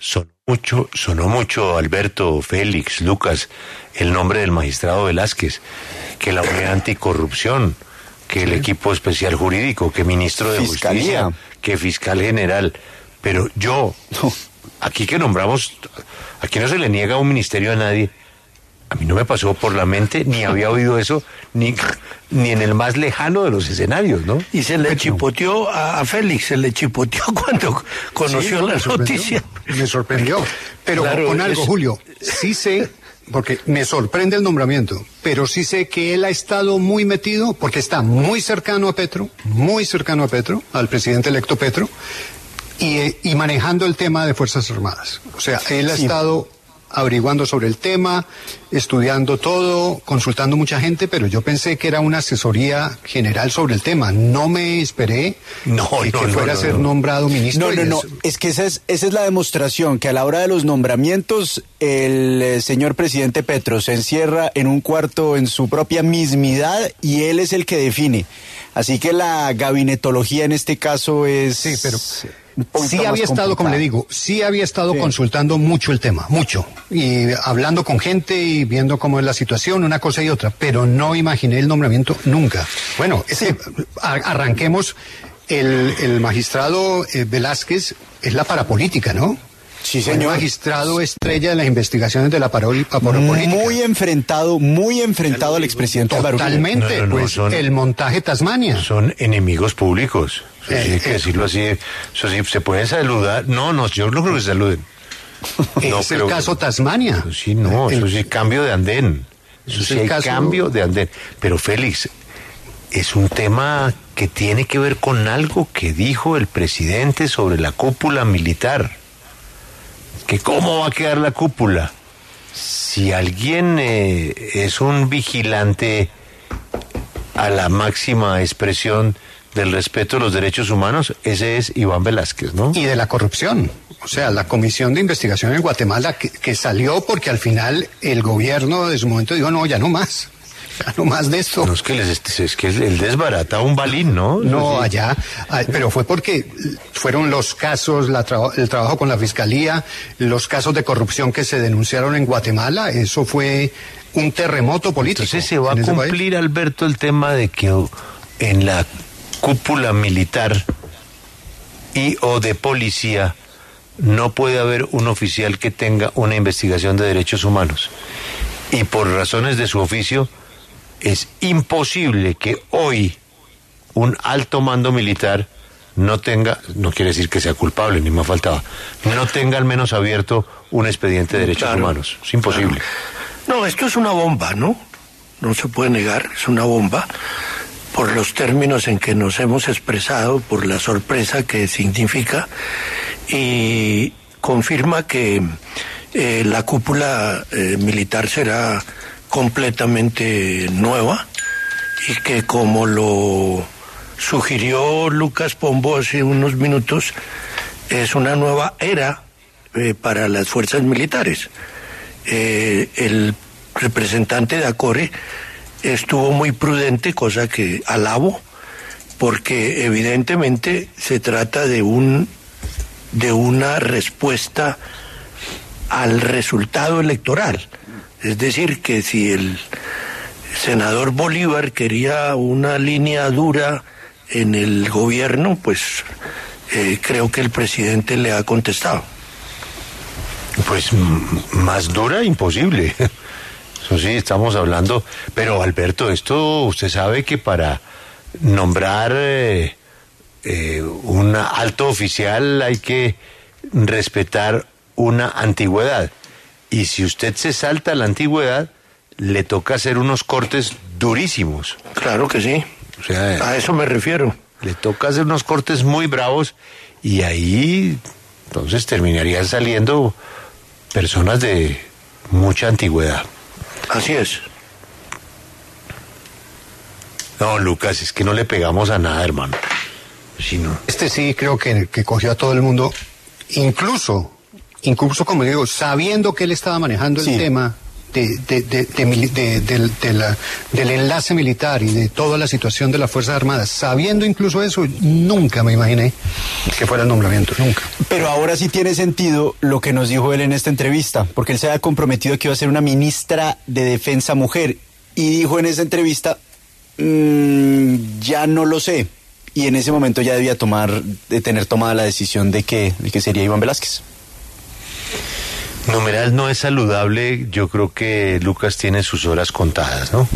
sonó mucho, sonó mucho Alberto, Félix, Lucas, el nombre del magistrado Velázquez, que la unidad anticorrupción, que el equipo especial jurídico, que ministro de Fiscalía. Justicia, que fiscal general. Pero yo, aquí que nombramos, aquí no se le niega un ministerio a nadie. A mí no me pasó por la mente, ni había oído eso, ni, ni en el más lejano de los escenarios, ¿no? Y se le chipoteó a, a Félix, se le chipoteó cuando conoció la me sorprendió, noticia. Me sorprendió. Pero Claro, con algo, es- Julio, sí sé, porque me sorprende el nombramiento, pero sí sé que él ha estado muy metido, porque está muy cercano a Petro, muy cercano a Petro, al presidente electo Petro, y, eh, y manejando el tema de Fuerzas Armadas. O sea, él ha estado averiguando sobre el tema, estudiando todo, consultando mucha gente, pero yo pensé que era una asesoría general sobre el tema. No me esperé No, que, no, que no, fuera no, a ser no. nombrado ministro. No, no, no. Es que esa es, esa es la demostración, que a la hora de los nombramientos, el eh, señor presidente Petro se encierra en un cuarto en su propia mismidad y él es el que define. Así que la gabinetología en este caso es... Sí, pero sí había estado, como le digo, sí había estado Sí. consultando mucho el tema, mucho, y hablando con gente y viendo cómo es la situación, una cosa y otra, pero no imaginé el nombramiento nunca. Bueno, a- arranquemos, el, el magistrado eh, Velázquez es la parapolítica, ¿no? Sí, señor. magistrado estrella de las investigaciones de la paroli- parapolítica. Muy enfrentado, muy enfrentado al expresidente. Totalmente, No, no, no, pues son- el montaje Tasmania. Son enemigos públicos. Eso sí Eh, hay que eh. decirlo así. Eso sí, se pueden saludar. No, no, yo no creo que se saluden. No es el creo que- caso Tasmania. Eso sí, no, El- eso sí, cambio de andén. Eso Es sí el hay caso- cambio de andén. Pero Félix, es un tema que tiene que ver con algo que dijo el presidente sobre la cúpula militar. Que cómo va a quedar la cúpula. Si alguien eh, es un vigilante a la máxima expresión del respeto a los derechos humanos, ese es Iván Velázquez, ¿no? y de la corrupción. O sea, la comisión de investigación en Guatemala que, que salió porque al final el gobierno de su momento dijo, no, ya no más, no más de esto. No es que, les, es que el desbarata un balín, ¿no? No, allá, pero fue porque fueron los casos, la el trabajo con la fiscalía, los casos de corrupción que se denunciaron en Guatemala, eso fue un terremoto político. Entonces se va a en cumplir, Alberto, el tema de que en la cúpula militar y o de policía no puede haber un oficial que tenga una investigación de derechos humanos. Y por razones de su oficio, es imposible que hoy un alto mando militar no tenga, no quiere decir que sea culpable, ni más faltaba, no tenga al menos abierto un expediente de derechos Claro, humanos. Es imposible. No, esto es una bomba, ¿no? No se puede negar, es una bomba por los términos en que nos hemos expresado, por la sorpresa que significa y confirma que eh, la cúpula eh, militar será completamente nueva y que como lo sugirió Lucas Pombo hace unos minutos, es una nueva era eh, para las fuerzas militares. Eh, el representante de Acore estuvo muy prudente, cosa que alabo, porque evidentemente se trata de un de una respuesta al resultado electoral. Es decir, que si el senador Bolívar quería una línea dura en el gobierno, pues eh, creo que el presidente le ha contestado. Pues más dura, imposible. Eso sí, estamos hablando. Pero Alberto, esto usted sabe que para nombrar eh, eh, un alto oficial hay que respetar una antigüedad. Y si usted se salta la antigüedad, le toca hacer unos cortes durísimos. Claro que sí. O sea, A eso me refiero. le toca hacer unos cortes muy bravos y ahí entonces terminarían saliendo personas de mucha antigüedad. Así es. No, Lucas, es que no le pegamos a nada, hermano. Si no. Este sí creo que, que cogió a todo el mundo, incluso, incluso como digo, sabiendo que él estaba manejando Sí. el tema de, de, de, de, del, del enlace militar y de toda la situación de las Fuerzas Armadas, sabiendo incluso eso, nunca me imaginé que fuera el nombramiento, nunca. Pero ahora sí tiene sentido lo que nos dijo él en esta entrevista, porque él se había comprometido que iba a ser una ministra de Defensa mujer y dijo en esa entrevista, mmm, ya no lo sé. Y en ese momento ya debía tomar, de tener tomada la decisión de que, de que sería Iván Velázquez. Numeral no es saludable, yo creo que Lucas tiene sus horas contadas, ¿no?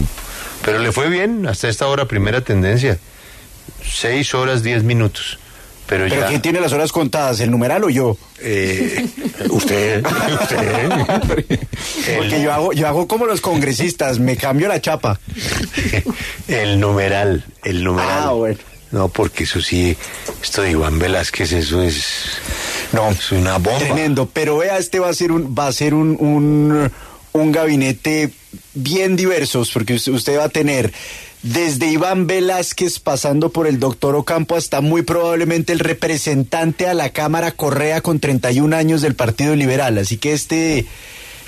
Pero le fue bien hasta esta hora, primera tendencia. Seis horas, diez minutos. Pero, ¿Pero ya... quién tiene las horas contadas, el numeral o yo? Eh, usted, usted. Porque yo hago, yo hago como los congresistas, me cambio la chapa. el numeral, el numeral. Ah, bueno. No, porque eso sí, esto de Iván Velázquez, eso es. No, es una bomba. Tremendo. Pero vea, este va a ser un, va a ser un, un, un gabinete bien diversos, porque usted, va a tener desde Iván Velázquez pasando por el doctor Ocampo hasta muy probablemente el representante a la Cámara Correa con 31 años del Partido Liberal. Así que este,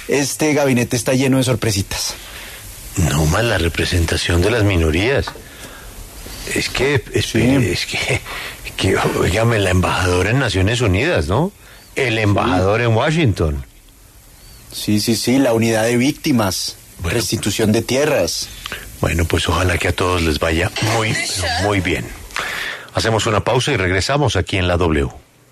este gabinete está lleno de sorpresitas. No más la representación de las minorías. Es que, es, Sí. es que, que, oígame, la embajadora en Naciones Unidas, ¿no? El embajador en Washington. Sí, sí, sí, la unidad de víctimas, Bueno. restitución de tierras. Bueno, pues ojalá que a todos les vaya muy, muy bien. Hacemos una pausa y regresamos aquí en la W.